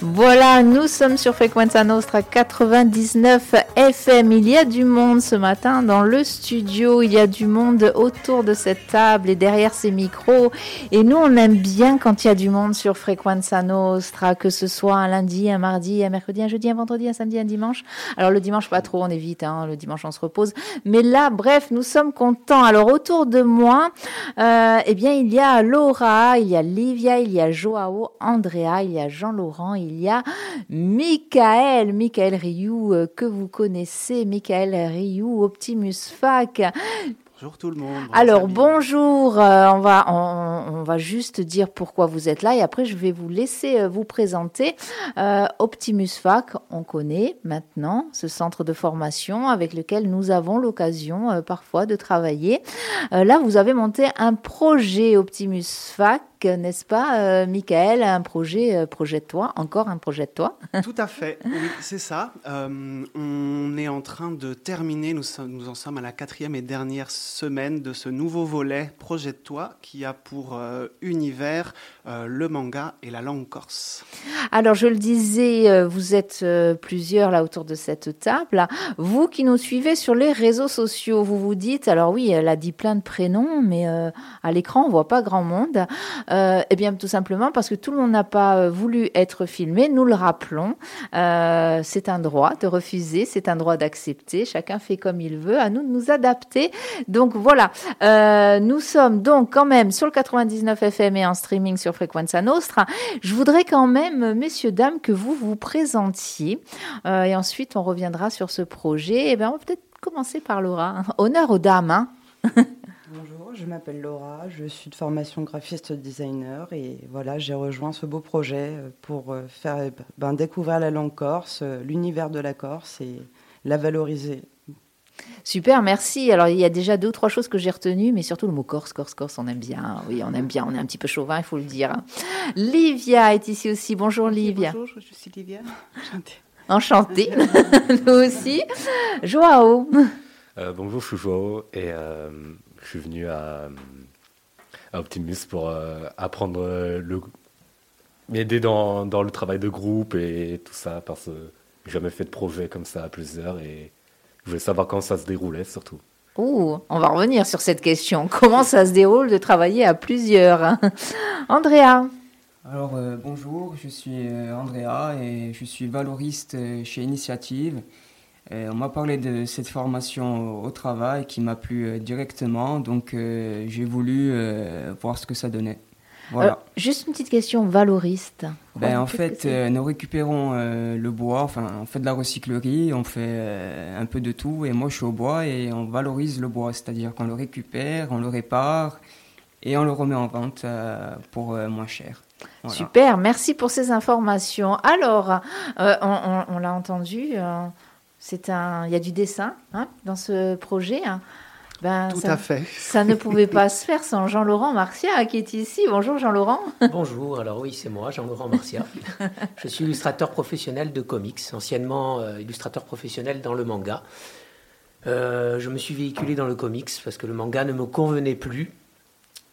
Voilà, nous sommes sur Frequenza Nostra 99 FM. Il y a du monde ce matin dans le studio, il y a du monde autour de cette table et derrière ces micros. Et nous, on aime bien quand il y a du monde sur Frequenza Nostra, que ce soit un lundi, un mardi, un mercredi, un jeudi, un vendredi, un samedi, un dimanche. Alors le dimanche, pas trop, on évite, hein, le dimanche, on se repose. Mais là, bref, nous sommes contents. Alors autour de moi, euh, eh bien, il y a Laura, il y a Livia, il y a Joao, Andrea, il y a Jean-Laurent, y a Michael, Michael Rioux, euh, que vous connaissez, Michael Rioux, Optimus Fac. Bonjour tout le monde. Alors bonjour, euh, on, va, on, va juste dire pourquoi vous êtes là et après je vais vous laisser euh, vous présenter. Optimus Fac, on connaît maintenant ce centre de formation avec lequel nous avons l'occasion parfois de travailler. là, vous avez monté un projet Optimus Fac n'est-ce pas, euh, Michael Un projet, euh, projet de toi, encore un projet de toi Tout à fait, c'est ça. Euh, on est en train de terminer, nous en sommes à la quatrième et dernière semaine de ce nouveau volet Projet de toi qui a pour univers le manga et la langue corse. Alors, je le disais, vous êtes plusieurs là autour de cette table. Vous qui nous suivez sur les réseaux sociaux, vous vous dites, alors oui, elle a dit plein de prénoms, mais à l'écran, on voit pas grand monde. Euh, eh bien, tout simplement parce que tout le monde n'a pas euh, voulu être filmé. Nous le rappelons. Euh, c'est un droit de refuser, c'est un droit d'accepter. Chacun fait comme il veut. À nous de nous adapter. Donc voilà. nous sommes donc quand même sur le 99 FM et en streaming sur Frequenza Nostra. Je voudrais quand même, messieurs, dames, que vous vous présentiez. et ensuite, on reviendra sur ce projet. Eh bien, on va peut-être commencer par Laura. Honneur aux dames. Hein Bonjour, je m'appelle Laura, je suis de formation graphiste designer et voilà, j'ai rejoint ce beau projet euh, pour euh, faire ben, découvrir la langue corse, euh, l'univers de la Corse et la valoriser. Super, merci. Alors, il y a déjà deux ou trois choses que j'ai retenues, mais surtout le mot Corse, Corse, Corse, on aime bien. Oui, on aime bien. On est un petit peu chauvin, il faut le dire. Livia est ici aussi. Bonjour, Livia. bonjour, je suis Livia. Enchantée. Enchantée. Nous aussi. Joao. bonjour, je suis Joao et je suis venu à, Optimus pour euh, apprendre euh, le m'aider dans, dans, le travail de groupe et tout ça parce que j'ai jamais fait de projet comme ça à plusieurs et je voulais savoir comment ça se déroulait surtout. Ouh, on va revenir sur cette question. Comment ça se déroule de travailler à plusieurs Andrea Alors euh, bonjour, je suis Andrea et je suis valoriste chez Initiative. Euh, on m'a parlé de cette formation au travail qui m'a plu euh, directement, donc euh, j'ai voulu voir ce que ça donnait. Voilà. juste une petite question valoriste. Ben, en fait, nous récupérons le bois, enfin, on fait de la recyclerie, on fait un peu de tout, et moi je suis au bois et on valorise le bois, c'est-à-dire qu'on le récupère, on le répare et on le remet en vente pour moins cher. Super, merci pour ces informations. Alors, on, on l'a entendu. C'est un, il y a du dessin hein, dans ce projet. Hein. Ben, Tout à fait. Ça ne pouvait pas se faire sans Jean-Laurent Marcia qui est ici. Bonjour Jean-Laurent. Bonjour, alors oui, c'est moi, Jean-Laurent Marcia. Je suis illustrateur professionnel de comics, anciennement euh, illustrateur professionnel dans le manga. Euh, je me suis véhiculé dans le comics parce que le manga ne me convenait plus.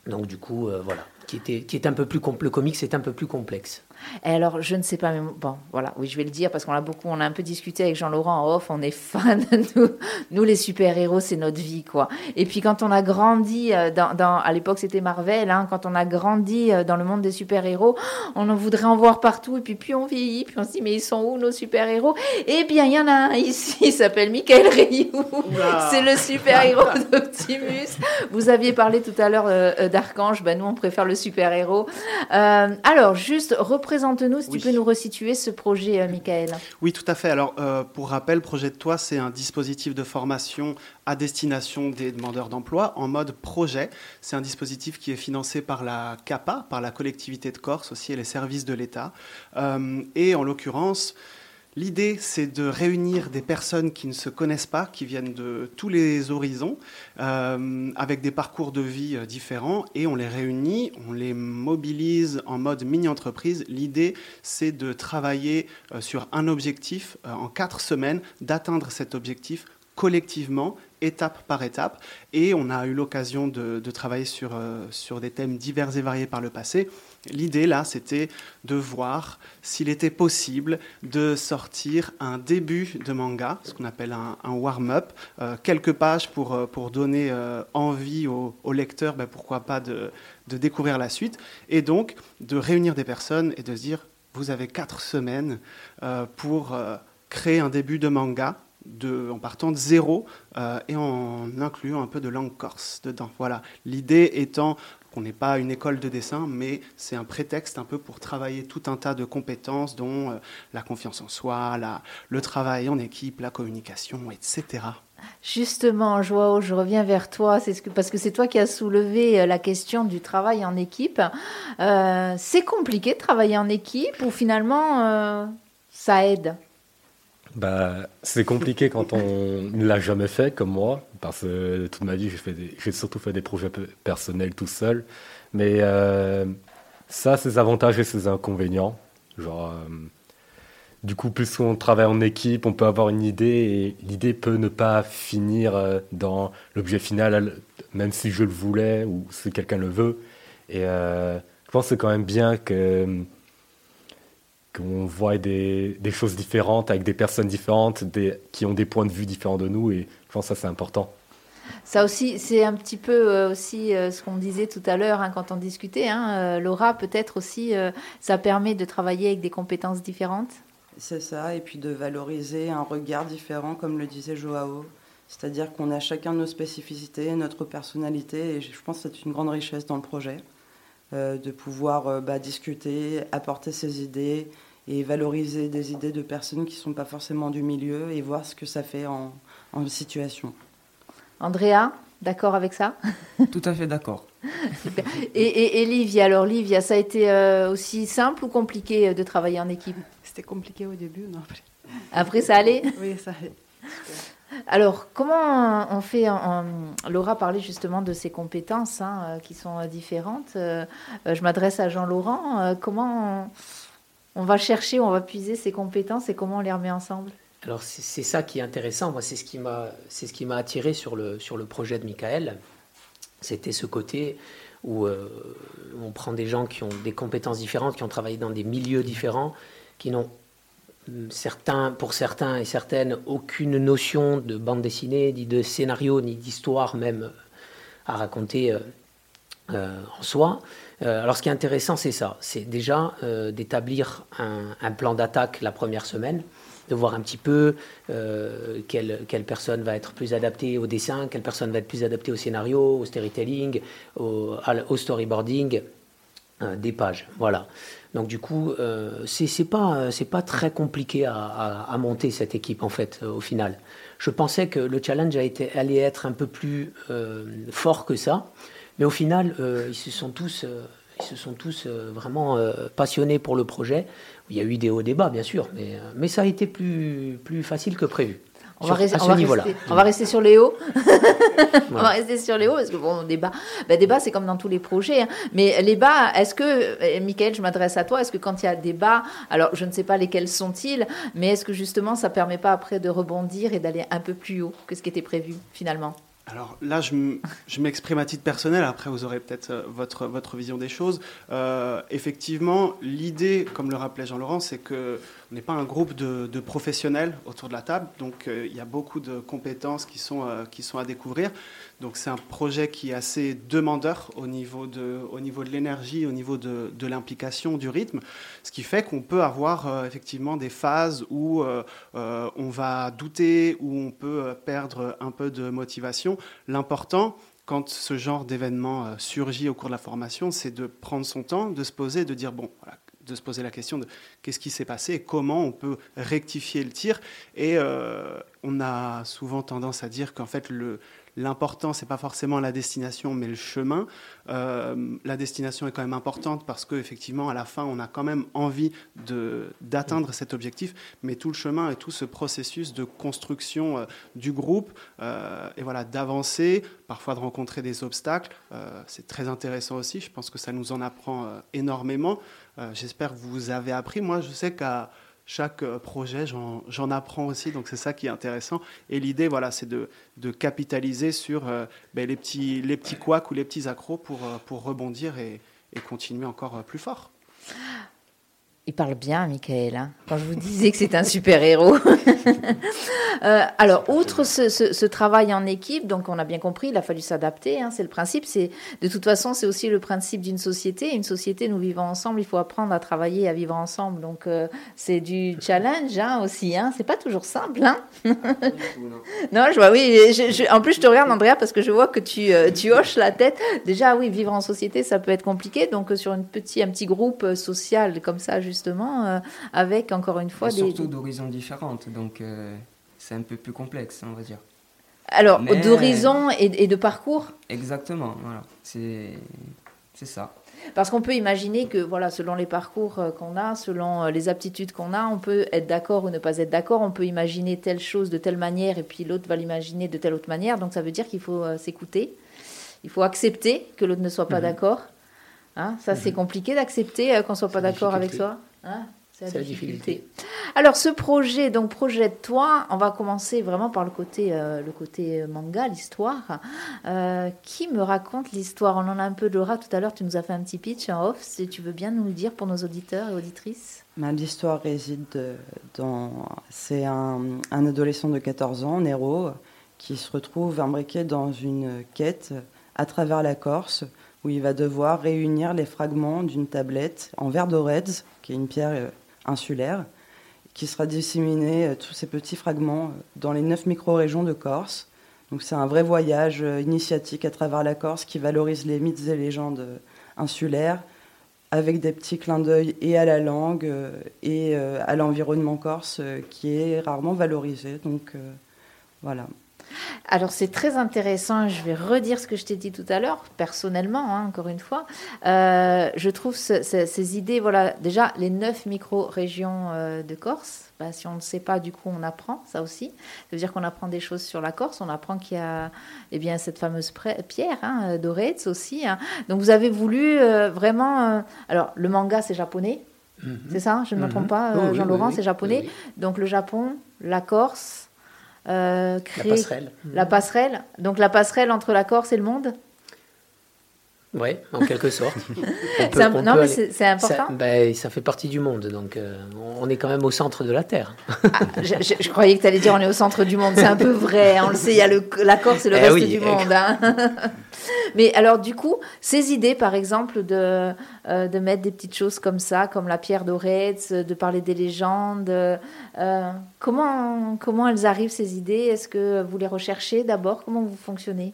Donc du coup, euh, voilà, qui, était, qui est un peu plus le comics est un peu plus complexe. Et alors, je ne sais pas, mais bon, voilà, oui, je vais le dire parce qu'on a beaucoup, on a un peu discuté avec Jean-Laurent en off, on est fans, nous, nous les super-héros, c'est notre vie, quoi. Et puis quand on a grandi, euh, dans, à l'époque c'était Marvel, hein, quand on a grandi euh, dans le monde des super-héros, on en voudrait en voir partout, et puis puis on vieillit, puis on se dit, mais ils sont où nos super-héros? Eh bien, il y en a un ici, il s'appelle Michael Rioux, c'est le super-héros d'Optimus. Vous aviez parlé tout à l'heure euh, d'Archange, ben nous on préfère le super-héros. alors, juste Représente-nous, si tu peux nous resituer ce projet, euh, Michael. Oui, tout à fait. Alors, euh, pour rappel, Projet de Toi, c'est un dispositif de formation à destination des demandeurs d'emploi en mode projet. C'est un dispositif qui est financé par la CAPA, par la collectivité de Corse aussi et les services de l'État. Euh, et en l'occurrence, L'idée, c'est de réunir des personnes qui ne se connaissent pas, qui viennent de tous les horizons, euh, avec des parcours de vie euh, différents, et on les réunit, on les mobilise en mode mini-entreprise. L'idée, c'est de travailler euh, sur un objectif en quatre semaines, d'atteindre cet objectif collectivement, étape par étape. Et on a eu l'occasion de, travailler sur, sur des thèmes divers et variés par le passé. L'idée là, c'était de voir s'il était possible de sortir un début de manga, ce qu'on appelle un, warm-up, euh, quelques pages pour, euh, pour donner euh, envie au, lecteur, ben, pourquoi pas, de, de, découvrir la suite, et donc de réunir des personnes et de se dire, vous avez quatre semaines pour créer un début de manga. De, en partant de zéro et en incluant un peu de langue corse dedans. Voilà. L'idée étant on n'est pas une école de dessin, mais c'est un prétexte un peu pour travailler tout un tas de compétences, dont euh, la confiance en soi, le travail en équipe, la communication, etc. Justement, Joao, je reviens vers toi, parce que c'est toi qui as soulevé euh, la question du travail en équipe. Euh, c'est compliqué de travailler en équipe ou finalement ça aide? Bah, c'est compliqué quand on ne l'a jamais fait, comme moi, parce que toute ma vie, j'ai surtout fait des projets personnels tout seul. Mais euh, ça, ses avantages et ses inconvénients. Genre, euh, du coup, plus on travaille en équipe, on peut avoir une idée et l'idée peut ne pas finir euh, dans l'objet final, même si je le voulais ou si quelqu'un le veut. Et je pense que c'est quand même bien que qu'on voit des, choses différentes avec des personnes différentes des, qui ont des points de vue différents de nous et je pense que ça c'est important. Ça aussi, c'est un petit peu euh, aussi euh, ce qu'on disait tout à l'heure hein, quand on discutait. Hein, euh, Laura, peut-être aussi, ça permet de travailler avec des compétences différentes. C'est ça, et puis de valoriser un regard différent, comme le disait Joao. C'est-à-dire qu'on a chacun nos spécificités, notre personnalité, et je pense que c'est une grande richesse dans le projet. De pouvoir bah, discuter, apporter ses idées, et valoriser des idées de personnes qui ne sont pas forcément du milieu et voir ce que ça fait en, en situation. Andrea, d'accord avec ça? Tout à fait d'accord. et, et, Livia, alors Livia, ça a été euh, aussi simple ou compliqué euh, de travailler en équipe? C'était compliqué au début, non après. après ça allait? Oui, ça allait. Alors, comment on fait Laura parlait justement de ses compétences hein, euh, qui sont différentes. je m'adresse à Jean-Laurent. comment on va chercher, on va puiser ses compétences et comment on les remet ensemble? Alors c'est ça qui est intéressant. Moi, c'est ce qui m'a c'est ce qui m'a attiré sur le sur le projet de Michael. C'était ce côté où euh, on prend des gens qui ont des compétences différentes, qui ont travaillé dans des milieux différents, qui n'ont certains, pour certains et certaines, aucune notion de bande dessinée, ni de scénario, ni d'histoire même à raconter euh, euh, en soi. Euh, alors ce qui est intéressant, c'est ça, c'est déjà euh, d'établir un, plan d'attaque la première semaine, de voir un petit peu euh, quelle, personne va être plus adaptée au dessin, quelle personne va être plus adaptée au scénario, au storytelling, au, storyboarding des pages. Voilà. Donc du coup, c'est pas c'est pas très compliqué à, monter cette équipe en fait au final. Je pensais que le challenge a été, allait être un peu plus fort que ça. Mais au final, euh, ils se sont tous, euh, ils se sont tous euh, vraiment passionnés pour le projet. Il y a eu des hauts débats, bien sûr, mais, mais ça a été plus, plus facile que prévu. On, va, rester, on, va rester, on va, rester, sur les hauts. on va rester sur les hauts parce que bon, débat, ben, débat c'est comme dans tous les projets. Hein. Mais les bas, est-ce que, Michael, je m'adresse à toi, est-ce que quand il y a des bas, alors je ne sais pas lesquels sont-ils, mais est-ce que justement ça permet pas après de rebondir et d'aller un peu plus haut que ce qui était prévu finalement? Alors là, je m'exprime à titre personnel, après vous aurez peut-être euh, votre, votre vision des choses. Euh, effectivement, l'idée, comme le rappelait Jean-Laurent, c'est que on n'est pas un groupe de, professionnels autour de la table, donc euh, il y a beaucoup de compétences qui sont, euh, qui sont à découvrir. Donc c'est un projet qui est assez demandeur au niveau de, au niveau de l'énergie, au niveau de, de l'implication, du rythme, ce qui fait qu'on peut avoir euh, effectivement des phases où on va douter, où on peut perdre un peu de motivation. L'important, quand ce genre d'événement surgit au cours de la formation, c'est de prendre son temps, de se poser, de dire, bon, de se poser la question de qu'est-ce qui s'est passé et comment on peut rectifier le tir. Et euh, on a souvent tendance à dire qu'en fait, le, L'important, c'est pas forcément la destination, mais le chemin. Euh, la destination est quand même importante parce qu'effectivement, à la fin, on a quand même envie d'atteindre cet objectif, mais tout le chemin et tout ce processus de construction euh, du groupe euh, et voilà d'avancer, parfois de rencontrer des obstacles, c'est très intéressant aussi. Je pense que ça nous en apprend énormément. J'espère que vous avez appris. Moi, je sais qu'à chaque euh, projet, j'en apprends aussi, donc c'est ça qui est intéressant. Et l'idée, voilà, c'est de, capitaliser sur euh, ben, les petits, les petits couacs ou les petits accros pour, euh, pour rebondir et, et continuer encore plus fort. Il parle bien, Michael. Hein, quand je vous disais que c'est un super-héros. euh, alors, outre ce, travail en équipe, donc on a bien compris, il a fallu s'adapter. Hein, c'est le principe. C'est de toute façon, c'est aussi le principe d'une société. Une société, nous vivons ensemble. Il faut apprendre à travailler, à vivre ensemble. Donc, euh, c'est du challenge hein, aussi. Hein, c'est pas toujours simple. Non, je vois. Oui. En plus, je te regarde, Andrea, parce que je vois que tu, euh, tu hoches la tête. Déjà, oui, vivre en société, ça peut être compliqué. Donc, sur une petit, un petit groupe social comme ça, juste justement, euh, avec encore une fois et des. Surtout d'horizons différentes, donc euh, c'est un peu plus complexe, on va dire. Alors, Mais... d'horizons et, et, de parcours Exactement, voilà, c'est ça. Parce qu'on peut imaginer que, voilà, selon les parcours qu'on a, selon les aptitudes qu'on a, on peut être d'accord ou ne pas être d'accord. On peut imaginer telle chose de telle manière et puis l'autre va l'imaginer de telle autre manière. Donc ça veut dire qu'il faut euh, s'écouter. Il faut accepter que l'autre ne soit pas Mhm. mmh. d'accord. Hein, ça, c'est compliqué d'accepter euh, qu'on soit pas d'accord avec soi. Hein c'est la, la, difficulté. Alors, ce projet, donc projette-toi. On va commencer vraiment par le côté, euh, le côté manga, l'histoire. Euh, qui me raconte l'histoire? On en a un peu Laura tout à l'heure. Tu nous as fait un petit pitch en off. Si tu veux bien nous le dire pour nos auditeurs et auditrices. L'histoire réside dans. C'est un, un, adolescent de 14 ans, Nero, qui se retrouve imbriqué dans une quête à travers la Corse où il va devoir réunir les fragments d'une tablette en verre d'Oreds, qui est une pierre euh, insulaire, qui sera disséminée, euh, tous ces petits fragments, euh, dans les neuf micro-régions de Corse. Donc c'est un vrai voyage initiatique à travers la Corse qui valorise les mythes et légendes insulaires, avec des petits clins d'œil et à la langue et à l'environnement corse, qui est rarement valorisé. Donc voilà. Alors c'est très intéressant, je vais redire ce que je t'ai dit tout à l'heure, personnellement, hein, encore une fois. Euh, je trouve ce, ce, ces idées, voilà, déjà les neuf micro-régions euh, de Corse, bah, si on ne sait pas, du coup on apprend ça aussi. Ça veut dire qu'on apprend des choses sur la Corse, on apprend qu'il y a eh bien, cette fameuse pierre, hein, d'Oretz aussi. Hein. Donc vous avez voulu euh, vraiment... alors le manga c'est japonais, mm -hmm. c'est ça Je ne me trompe pas, oh, Jean-Laurent, oui, oui, c'est japonais. Donc le Japon, la Corse... Euh, créer la passerelle. La passerelle. Donc la passerelle entre la Corse et le monde? Oui, en quelque sorte. peut, un, non, mais c'est important. Ça, ben, ça, fait partie du monde, donc euh, on est quand même au centre de la Terre. Ah, je, je, je, croyais que tu allais dire on est au centre du monde. C'est un peu vrai, on le sait, il y a le, la Corse et le eh reste oui, du monde. Hein. mais alors, du coup, ces idées, par exemple, de, euh, de mettre des petites choses comme ça, comme la pierre d'Oretz, de parler des légendes, euh, comment, comment elles arrivent, ces idées? Est-ce que vous les recherchez d'abord? Comment vous fonctionnez?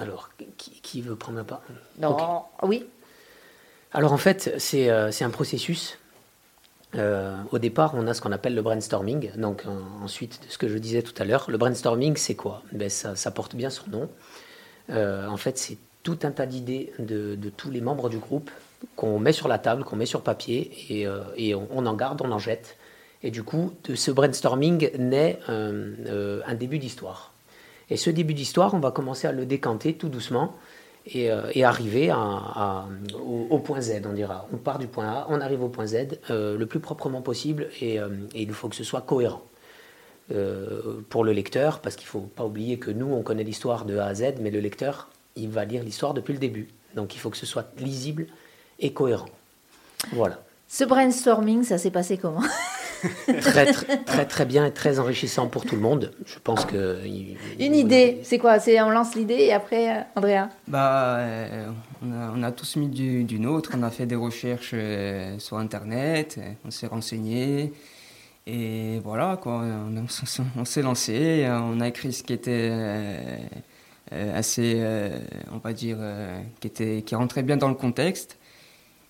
Alors, qui, qui, veut prendre la parole? Non, okay. oui. Alors en fait, c'est euh, un processus. Euh, au départ, on a ce qu'on appelle le brainstorming. Donc euh, ensuite, ce que je disais tout à l'heure, le brainstorming, c'est quoi? Ben, ça, ça, porte bien son nom. Euh, en fait, c'est tout un tas d'idées de, de, tous les membres du groupe qu'on met sur la table, qu'on met sur papier, et, et on, on, en garde, on en jette. Et du coup, de ce brainstorming naît un début d'histoire. Et ce début d'histoire, on va commencer à le décanter tout doucement et, euh, arriver au, point Z, on dira. On part du point A, on arrive au point Z euh, le plus proprement possible et, euh, et, il faut que ce soit cohérent euh, pour le lecteur, parce qu'il ne faut pas oublier que nous, on connaît l'histoire de A à Z, mais le lecteur, il va lire l'histoire depuis le début. Donc il faut que ce soit lisible et cohérent. Voilà. Ce brainstorming, ça s'est passé comment? très, très, très, très bien et très enrichissant pour tout le monde. Je pense que. Il, Une idée, c'est quoi? C'est on lance l'idée et après, Andrea? Bah, euh, on, a, on, a, tous mis du, du, nôtre. On a fait des recherches euh, sur Internet. On s'est renseigné. Et voilà, quoi. On, on s'est lancé. On a écrit ce qui était euh, assez, on va dire, qui, était, qui rentrait bien dans le contexte.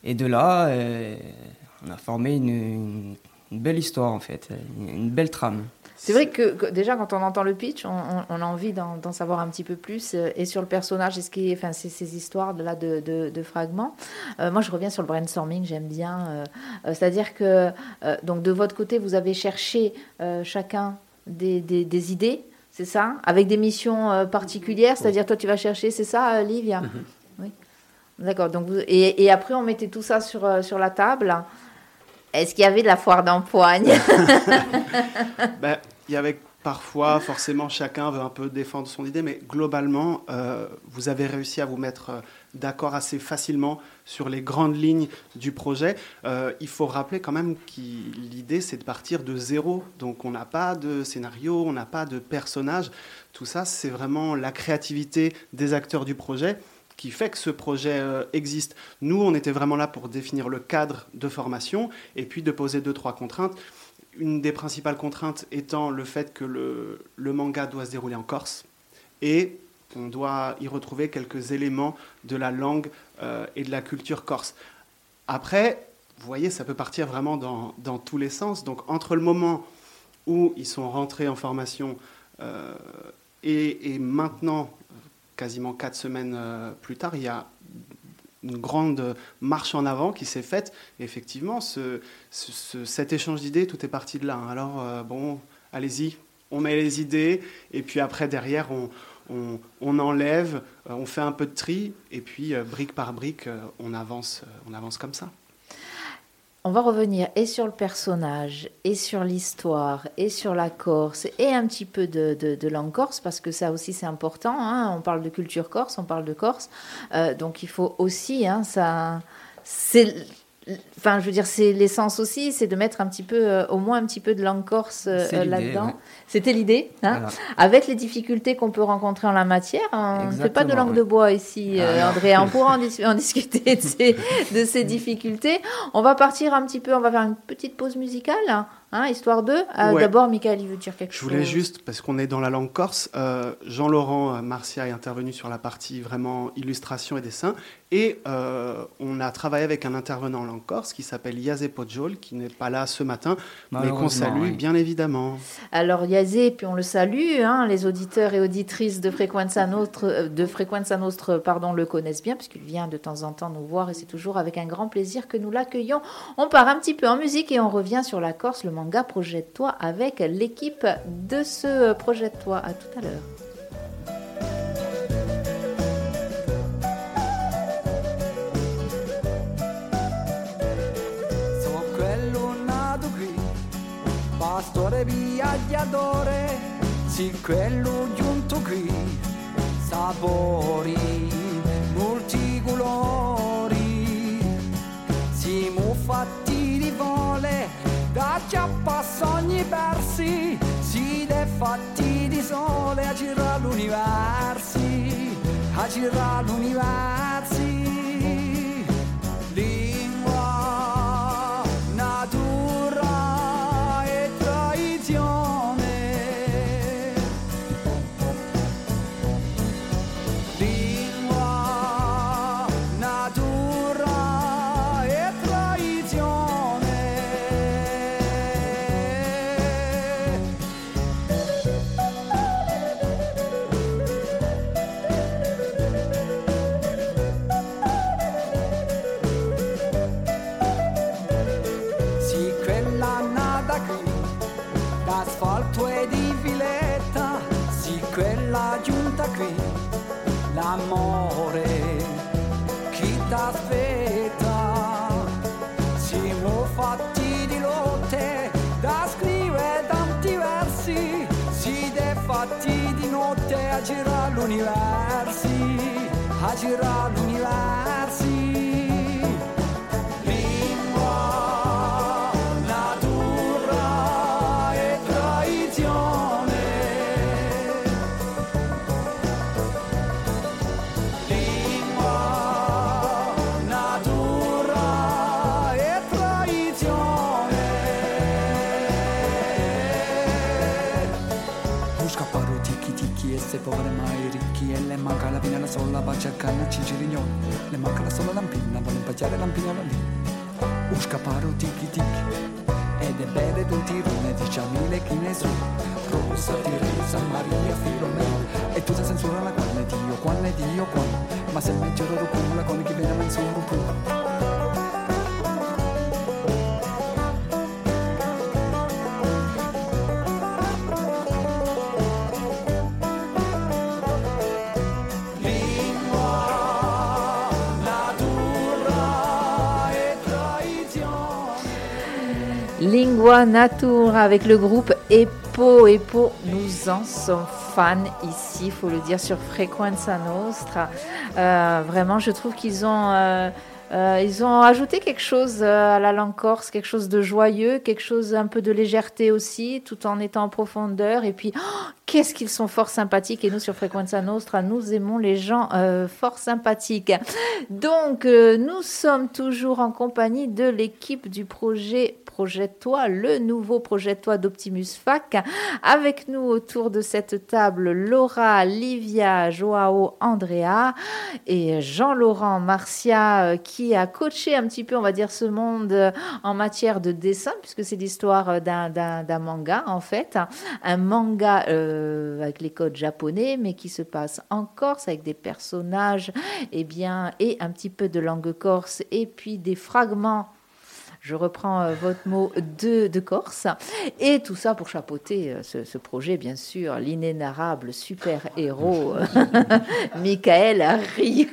Et de là, on a formé une, une une belle histoire en fait, une belle trame. C'est vrai que, que, déjà quand on entend le pitch, on, on, on a envie d'en savoir un petit peu plus euh, et sur le personnage et ce qui enfin ces, ces histoires de là de, de, de fragments. Euh, moi, je reviens sur le brainstorming, j'aime bien. Euh, C'est-à-dire que donc de votre côté, vous avez cherché chacun des, des, des idées, c'est ça, avec des missions particulières. C'est-à-dire toi, tu vas chercher, c'est ça, Livia? Mhm. Mm -hmm. Oui. D'accord. Donc vous, et, et, après, on mettait tout ça sur sur la table. Est-ce qu'il y avait de la foire d'empoigne? Ben, Il y avait parfois, forcément, chacun veut un peu défendre son idée, mais globalement, euh, vous avez réussi à vous mettre d'accord assez facilement sur les grandes lignes du projet. Euh, il faut rappeler quand même que l'idée, c'est de partir de zéro. Donc on n'a pas de scénario, on n'a pas de personnage. Tout ça, c'est vraiment la créativité des acteurs du projet qui fait que ce projet euh, existe. Nous, on était vraiment là pour définir le cadre de formation et puis de poser deux, trois contraintes. Une des principales contraintes étant le fait que le, le manga doit se dérouler en Corse et on doit y retrouver quelques éléments de la langue euh, et de la culture corse. Après, vous voyez, ça peut partir vraiment dans, dans, tous les sens. Donc entre le moment où ils sont rentrés en formation euh, et, et, maintenant, quasiment quatre semaines euh, plus tard, il y a une grande marche en avant qui s'est faite. Effectivement, ce, ce, cet échange d'idées, tout est parti de là. Alors, euh, bon, allez-y, on met les idées, et puis après, derrière, on, on, enlève, euh, on fait un peu de tri, et puis brique par brique, on, avance, on avance comme ça. On va revenir et sur le personnage, et sur l'histoire, et sur la Corse, et un petit peu de, de, langue corse, parce que ça aussi c'est important. Hein. On parle de culture corse, on parle de Corse. Euh, donc il faut aussi, hein, ça, c'est Enfin, je veux dire, c'est l'essence aussi, c'est de mettre un petit peu, euh, au moins un petit peu de langue corse euh, là-dedans. Ouais. C'était l'idée, hein voilà. avec les difficultés qu'on peut rencontrer en la matière. On ne fait pas de langue ouais. de bois ici, ah, euh, André. On pourra en, dis en discuter de ces, de ces, difficultés. On va partir un petit peu, on va faire une petite pause musicale. Hein, histoire de. Euh, ouais. D'abord, Michael, il veut dire quelque chose. Je voulais juste, parce qu'on est dans la langue corse, euh, Jean-Laurent Marcia est intervenu sur la partie vraiment illustration et dessin. Et euh, on a travaillé avec un intervenant en langue corse qui s'appelle Yazé Podjol, qui n'est pas là ce matin, mais qu'on salue oui. bien évidemment. Alors, Yazé, puis on le salue, hein, les auditeurs et auditrices de Frequenza Nostre, de Frequenza Nostre pardon, le connaissent bien, puisqu'il vient de temps en temps nous voir et c'est toujours avec un grand plaisir que nous l'accueillons. On part un petit peu en musique et on revient sur la Corse, le manga Projette-toi avec l'équipe de ce Projette-toi. À tout à l'heure. pastore viaggiatore, sì quello giunto qui, sapori multicolori, siamo fatti di vole, da chiappa sogni persi, si è fatti di sole a girare l'universo, a l'universo. L'amore chi t'aspetta? Siamo fatti di lotte da scrivere tanti versi. Si è fatti di notte a girare l'universo. A girare l'universo sola va a una cicirignone le manca la sola lampina vuole impacciare lampina lì. Usca paro tiki tiki ed è bere d'un tirone diciamile chi ne su Rosa, Teresa, Maria, Filomena e tutta censura la quale Dio, quale Dio, quale? Ma se me giro la con chi viene a menzuro pure Lingua Natura avec le groupe Epo, Epo, nous en sommes fans ici, il faut le dire, sur Frequenza Nostra. Euh, vraiment, je trouve qu'ils ont... Euh, euh, ils ont ajouté quelque chose euh, à la langue corse, quelque chose de joyeux, quelque chose un peu de légèreté aussi, tout en étant en profondeur. Et puis, oh, qu'est-ce qu'ils sont fort sympathiques. Et nous, sur Frequenza Nostra, nous aimons les gens euh, fort sympathiques. Donc, euh, nous sommes toujours en compagnie de l'équipe du projet Projette-toi, le nouveau Projette-toi d'Optimus Fac. Avec nous autour de cette table, Laura, Livia, Joao, Andrea et Jean-Laurent Marcia euh, a coaché un petit peu, on va dire, ce monde euh, en matière de dessin, puisque c'est l'histoire euh, d'un- manga, en fait. Un manga euh, avec les codes japonais, mais qui se passe en Corse, avec des personnages, et bien, et un petit peu de langue corse, et puis des fragments je reprends euh, votre mot de, de Corse. Et tout ça pour chapeauter euh, ce, ce projet, bien sûr, l'inénarrable super-héros Michael Ryu.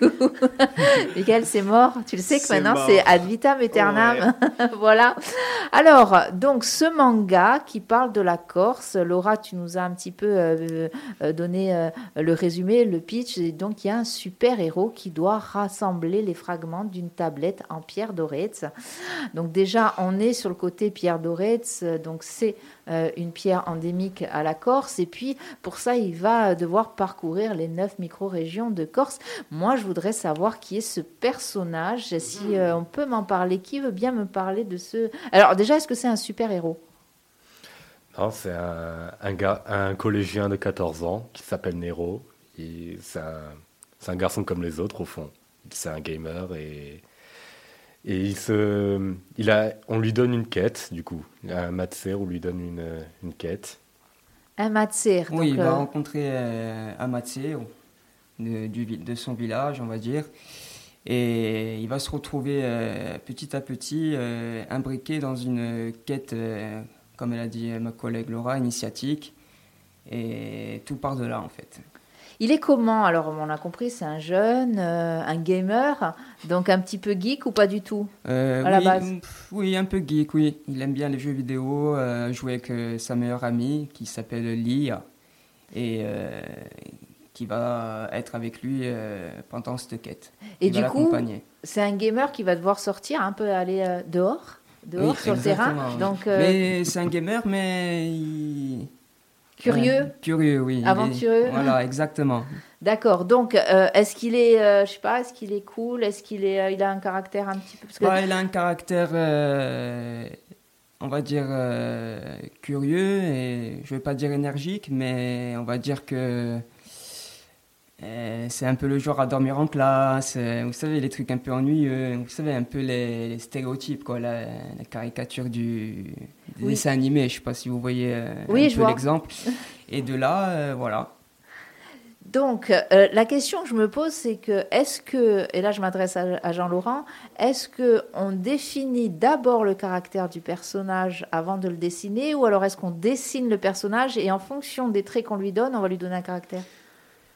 Michael, c'est mort. Tu le sais que maintenant, c'est ad vitam aeternam. voilà. Alors, donc, ce manga qui parle de la Corse, Laura, tu nous as un petit peu euh, euh, donné euh, le résumé, le pitch. Et donc, il y a un super-héros qui doit rassembler les fragments d'une tablette en pierre dorée. Donc déjà, on est sur le côté pierre dorée, donc c'est euh, une pierre endémique à la Corse. Et puis, pour ça, il va devoir parcourir les neuf micro-régions de Corse. Moi, je voudrais savoir qui est ce personnage, si euh, on peut m'en parler. Qui veut bien me parler de ce... Alors déjà, est-ce que c'est un super-héros? Non, c'est un, un, gars, un collégien de 14 ans qui s'appelle Nero. C'est un, c'est un garçon comme les autres, au fond. C'est un gamer et, et il se, il a, on lui donne une quête, du coup. Un matser, on lui donne une, une quête. Un Matser. Oui, donc, il va euh, rencontrer euh, Amatse de, du de son village, on va dire. Et il va se retrouver euh, petit à petit euh, imbriqué dans une quête, euh, comme elle a dit ma collègue Laura, initiatique. Et tout part de là, en fait. Il est comment Alors, on a compris, c'est un jeune, euh, un gamer, donc un petit peu geek ou pas du tout Euh, À la oui, base. mm, oui, un peu geek, oui. Il aime bien les jeux vidéo, euh, jouer avec euh, sa meilleure amie qui s'appelle Lia et qui va être avec lui pendant cette quête. Et Il va du coup, c'est un gamer qui va devoir sortir, un peu aller dehors, dehors Oui, sur le terrain. oui. Donc, euh, Mais c'est un gamer, mais il- curieux. Ouais, curieux, oui. est- Aventureux. Voilà, exactement. D'accord. Donc, euh, est-ce qu'il est, euh, je sais pas, est-ce qu'il est cool Est-ce qu'il est, euh, il a un caractère un petit peu parce que- Ouais, il a un caractère, euh, on va dire, curieux et je vais pas dire énergique, mais on va dire que c'est un peu le genre à dormir en classe. euh, vous savez, les trucs un peu ennuyeux. Vous savez, un peu les, les stéréotypes, quoi, la, la caricature du Oui. dessin animé. Je sais pas si vous voyez euh, Oui, un je peu vois. l'exemple. Et de là, euh, voilà. Donc, euh, la question que je me pose, c'est que, est-ce que, et là je m'adresse à, à Jean-Laurent, est-ce que on définit d'abord le caractère du personnage avant de le dessiner, ou alors est-ce qu'on dessine le personnage et en fonction des traits qu'on lui donne, on va lui donner un caractère?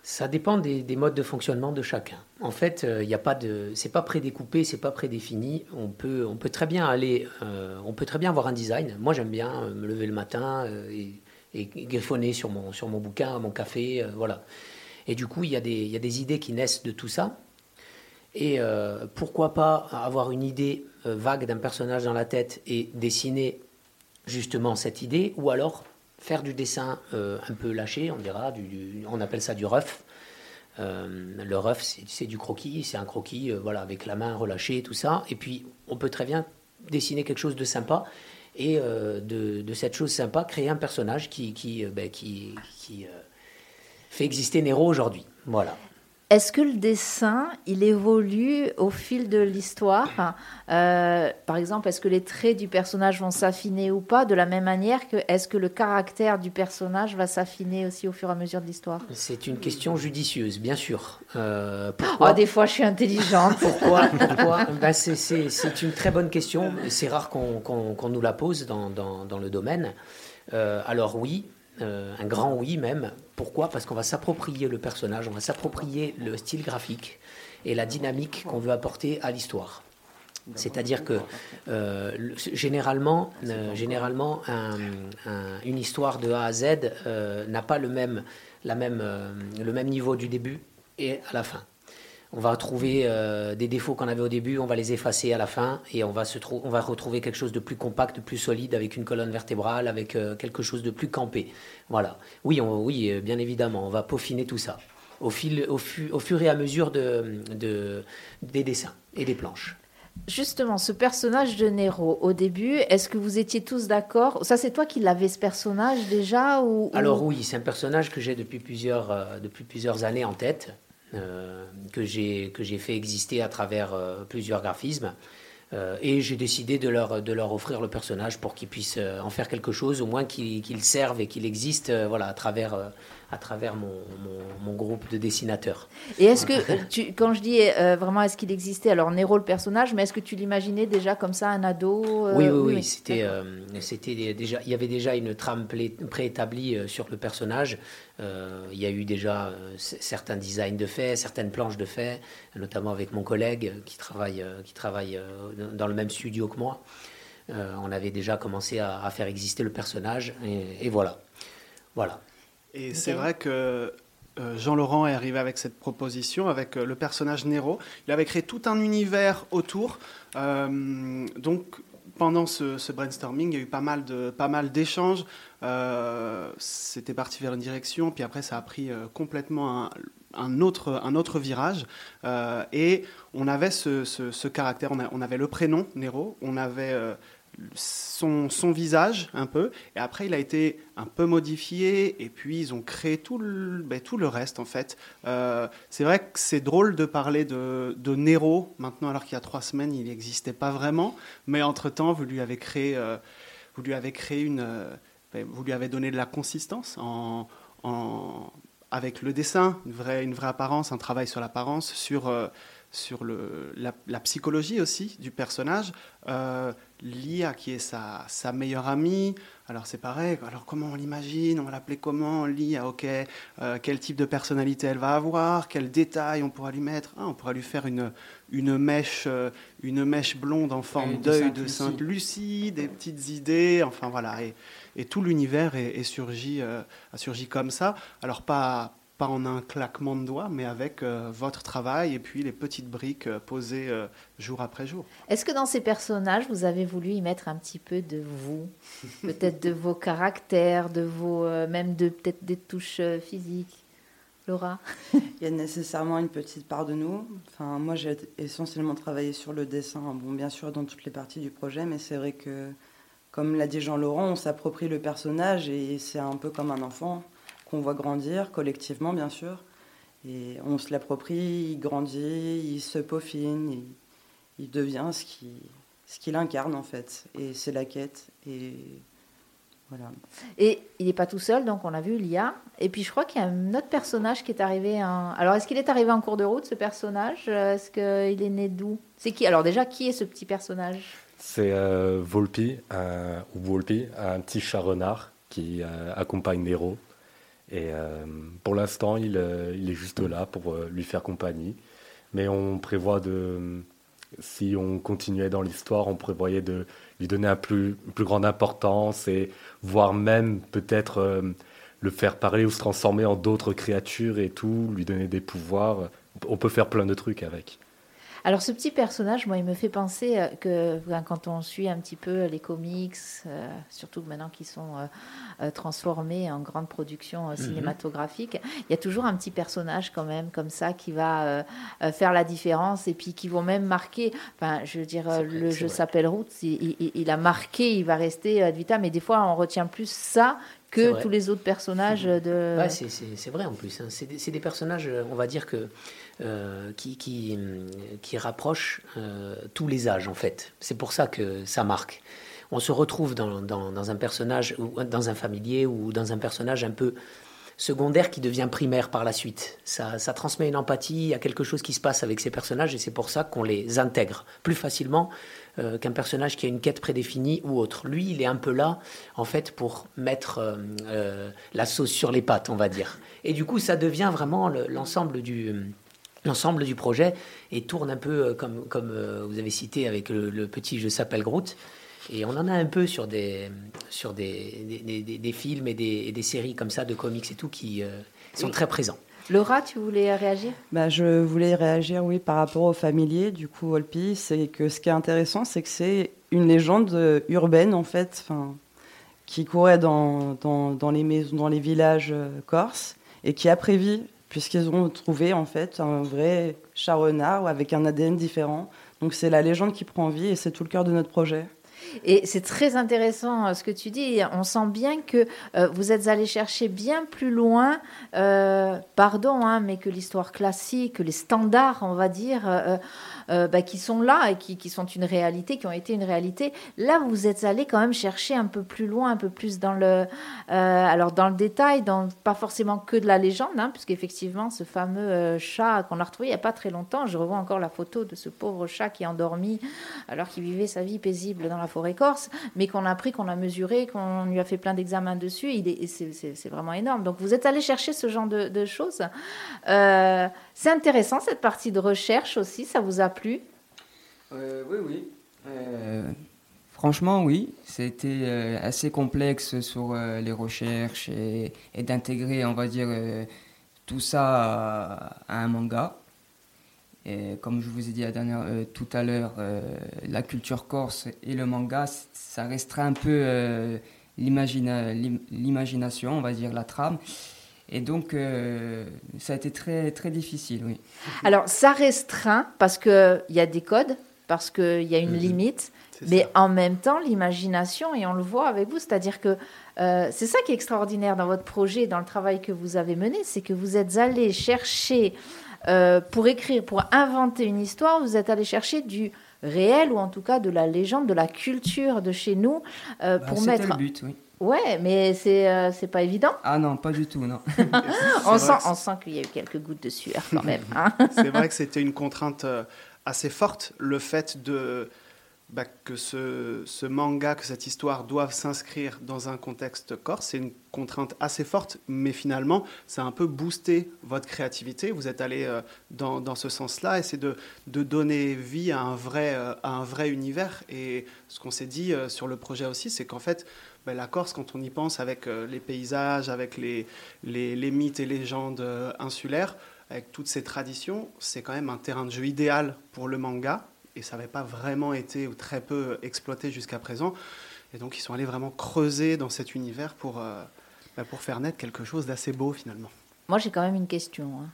Ça dépend des, des modes de fonctionnement de chacun. En fait, il n'y a pas de, c'est pas prédécoupé, c'est pas prédéfini. On peut, on peut très bien aller, euh, on peut très bien avoir un design. Moi, j'aime bien euh, me lever le matin euh, et, griffonner sur mon, sur mon bouquin, mon café, euh, voilà. Et du coup, il y, a des- y a des idées qui naissent de tout ça. Et euh, pourquoi pas avoir une idée euh, vague d'un personnage dans la tête et dessiner justement cette idée, ou alors faire du dessin euh, un peu lâché, on dira, on appelle ça du rough. Euh, le rough, c'est du croquis, c'est un croquis, euh, voilà, avec la main relâchée, tout ça. Et puis, on peut très bien dessiner quelque chose de sympa et de, cette chose sympa créer un personnage qui, qui, ben, fait exister Nero aujourd'hui. Voilà. Est-ce que le dessin, il évolue au fil de l'histoire? Euh, Par exemple, est-ce que les traits du personnage vont s'affiner ou pas? De la même manière que est-ce que le caractère du personnage va s'affiner aussi au fur et à mesure de l'histoire? C'est une question judicieuse, bien sûr. Euh, Oh, pourquoi des fois, je suis intelligente. Pourquoi, pourquoi? Ben, c'est- une très bonne question. C'est rare qu'on nous la pose dans, dans- dans le domaine. Euh, alors oui, euh, un grand oui même. Pourquoi? Parce qu'on va s'approprier le personnage, on va s'approprier le style graphique et la dynamique qu'on veut apporter à l'histoire. C'est-à-dire que euh, le- généralement, euh, une histoire de A à Z n'a pas le même niveau du début et à la fin. On va trouver euh, des défauts qu'on avait au début, on va les effacer à la fin et on va, se on va retrouver quelque chose de plus compact, de plus solide, avec une colonne vertébrale, avec euh, quelque chose de plus campé. Voilà. Oui, on- oui, euh, bien évidemment, on va peaufiner tout ça au, fil, au, fu- au fur et à mesure de, de- des dessins et des planches. Justement, ce personnage de Nero, au début, est-ce que vous étiez tous d'accord? Ça, c'est toi qui l'avais ce personnage déjà ou, ou- Alors oui, c'est un personnage que j'ai depuis plusieurs, euh, depuis plusieurs années en tête, que j'ai que j'ai fait exister à travers euh, plusieurs graphismes. Euh, et j'ai décidé de leur, de leur offrir le personnage pour qu'ils puissent euh, en faire quelque chose, au moins qu'il qu'il serve et qu'il existe euh, voilà, à travers, euh, à travers mon, mon- mon groupe de dessinateurs. Et est-ce que, euh, tu, quand je dis euh, vraiment est-ce qu'il existait, alors Nero le personnage, mais est-ce que tu l'imaginais déjà comme ça, un ado euh, oui, oui, oui, c'était, euh, c'était déjà, il y avait déjà une trame préétablie sur le personnage. Il y a eu déjà certains designs de faits, certaines planches de faits, notamment avec mon collègue qui travaille, qui travaille dans le même studio que moi. On avait déjà commencé à, à faire exister le personnage, et, et voilà. Voilà. Et c'est vrai que euh, Jean-Laurent est arrivé avec cette proposition, avec euh, le personnage Nero. Il avait créé tout un univers autour. Euh, donc, pendant ce, ce brainstorming, il y a eu pas mal de pas mal d'échanges. Euh, C'était parti vers une direction, puis après, ça a pris euh, complètement un, un autre, un autre virage. Et on avait ce, ce- ce caractère. On, a- on avait le prénom Nero, on avait son, visage un peu, et après il a été un peu modifié, et puis ils ont créé tout le, ben, tout le reste en fait. Euh, c'est vrai que c'est drôle de parler de, de Nero maintenant, alors qu'il y a trois semaines il n'existait pas vraiment, mais entre-temps vous lui avez créé, euh, vous lui avez créé une, euh, ben, vous lui avez donné de la consistance en, en- avec le dessin, une vraie, une vraie apparence, un travail sur l'apparence, sur, euh, sur le, la, la psychologie aussi du personnage. Euh, Lia, qui est sa, sa meilleure amie, alors c'est pareil, alors comment on l'imagine, on va l'appeler comment, Lia, ok, euh, quel type de personnalité elle va avoir, quels détails on pourra lui mettre, Ah, on pourra lui faire une, une, mèche, euh, une mèche blonde en forme d'œil de Lucie. Sainte Lucie, des petites idées, enfin voilà, et, et tout l'univers est, est surgi, euh, a surgi comme ça, alors pas pas en un claquement de doigts, mais avec euh, votre travail et puis les petites briques euh, posées euh, jour après jour. Est-ce que dans ces personnages, vous avez voulu y mettre un petit peu de vous Peut-être de vos caractères, de vos, euh, même de peut-être des touches euh, physiques? Laura? Il y a nécessairement une petite part de nous. Enfin, moi, j'ai essentiellement travaillé sur le dessin, bon, bien sûr, dans toutes les parties du projet, mais c'est vrai que, comme l'a dit Jean-Laurent, on s'approprie le personnage et c'est un peu comme un enfant qu'on voit grandir, collectivement, bien sûr. Et on se l'approprie, il grandit, il se peaufine, il, il devient ce qu'il ce qu'il incarne, en fait. Et c'est la quête. Et voilà. Et il n'est pas tout seul, donc on a vu Lia. Et puis je crois qu'il y a un autre personnage qui est arrivé. en- Alors est-ce qu'il est arrivé en cours de route, ce personnage? Euh, Est-ce qu'il est né d'où? C'est qui? Alors déjà, qui est ce petit personnage? C'est euh, Volpi, un, ou Volpi, un petit chat renard qui euh, accompagne Nero. Et euh, pour l'instant, il, euh, il est juste là pour euh, lui faire compagnie. Mais on prévoit de, si on continuait dans l'histoire, on prévoyait de lui donner un plus, une plus grande importance et voire même peut-être le faire parler ou se transformer en d'autres créatures et tout, lui donner des pouvoirs. On peut faire plein de trucs avec. Alors ce petit personnage, moi, il me fait penser euh, que quand on suit un petit peu les comics, euh, surtout maintenant qu'ils sont euh, transformés en grande production euh, cinématographique, il y a toujours un petit personnage quand même comme ça qui va euh, faire la différence et puis qui vont même marquer. Enfin, je veux dire, vrai, le jeu s'appelle Roots, il, il- il a marqué, il va rester ad vitam, mais des fois on retient plus ça que tous les autres personnages de. Ouais, c'est- vrai en plus. hein. C'est des, c'est des personnages, euh, on va dire que euh, qui, qui, hum, qui rapprochent euh, tous les âges en fait. C'est pour ça que ça marque. On se retrouve dans, dans- dans un personnage, ou dans un familier ou dans un personnage un peu secondaire qui devient primaire par la suite. Ça, ça transmet une empathie, a quelque chose qui se passe avec ces personnages et c'est pour ça qu'on les intègre plus facilement euh, qu'un personnage qui a une quête prédéfinie ou autre. Lui, il est un peu là, en fait, pour mettre euh, euh, la sauce sur les pattes, on va dire. Et du coup, ça devient vraiment le- l'ensemble du, l'ensemble du projet et tourne un peu comme, comme vous avez cité avec le, petit Je s'appelle Groot. Et on en a un peu sur des, sur des, des, des, films et des, séries comme ça, de comics et tout, qui sont très présents. Laura, tu voulais réagir? Bah, Je voulais réagir, oui, par rapport aux familiers. Du coup, Olpi, c'est que ce qui est intéressant, c'est que c'est une légende urbaine, en fait, qui courait dans, dans, les maisons, dans les villages euh, corses, et qui a prévu, puisqu'ils ont trouvé, en fait, un vrai chat renard avec un ADN différent. Donc, c'est la légende qui prend vie, et c'est tout le cœur de notre projet. Et c'est très intéressant euh, ce que tu dis. On sent bien que euh, vous êtes allé chercher bien plus loin, euh, pardon, hein, mais que l'histoire classique, les standards, on va dire, bah, qui sont là et qui, sont une réalité, qui ont été une réalité. Là, vous êtes allé quand même chercher un peu plus loin, un peu plus dans le, alors dans le détail, pas forcément que de la légende, hein, puisqu'effectivement, ce fameux chat qu'on a retrouvé il n'y a pas très longtemps, je revois encore la photo de ce pauvre chat qui est endormi alors qu'il vivait sa vie paisible dans la forêt corse, mais qu'on a pris, qu'on a mesuré, qu'on lui a fait plein d'examens dessus. Il c'est, vraiment énorme. Donc vous êtes allé chercher ce genre de, choses. c'est intéressant cette partie de recherche aussi. Ça vous a plu? Euh, oui, oui. Euh, franchement, oui. C'était euh, assez complexe sur les recherches et, d'intégrer, on va dire, tout ça à, un manga. Et comme je vous ai dit dernière, tout à l'heure, la culture corse et le manga, ça restera un peu l'imagination, on va dire, la trame. Et donc, euh, ça a été très, très difficile, oui. Alors, ça restreint parce qu'il y a des codes, parce qu'il y a une mhm. limite, mais en même temps, l'imagination, et on le voit avec vous, c'est-à-dire que euh, c'est ça qui est extraordinaire dans votre projet, dans le travail que vous avez mené, c'est que vous êtes allé chercher, euh, pour écrire, pour inventer une histoire, vous êtes allé chercher du réel, ou en tout cas de la légende, de la culture de chez nous, bah, pour mettre... le but, oui Ouais, mais c'est euh, c'est pas évident. Ah non, pas du tout, non. on, sent, on sent qu'il y a eu quelques gouttes de sueur quand même. Hein. c'est vrai que c'était une contrainte euh, assez forte, le fait de bah, que ce, manga, que cette histoire doive s'inscrire dans un contexte corse. C'est une contrainte assez forte, mais finalement, ça a un peu boosté votre créativité. Vous êtes allé euh, dans, ce sens-là, et c'est de, donner vie à un vrai, à un vrai univers. Et ce qu'on s'est dit sur le projet aussi, c'est qu'en fait, ben, la Corse, quand on y pense avec euh, les paysages, avec les, mythes et légendes euh, insulaires, avec toutes ces traditions, c'est quand même un terrain de jeu idéal pour le manga. Et ça n'avait pas vraiment été ou très peu exploité jusqu'à présent. Et donc ils sont allés vraiment creuser dans cet univers pour, euh, ben, pour faire naître quelque chose d'assez beau finalement. Moi j'ai quand même une question. Hein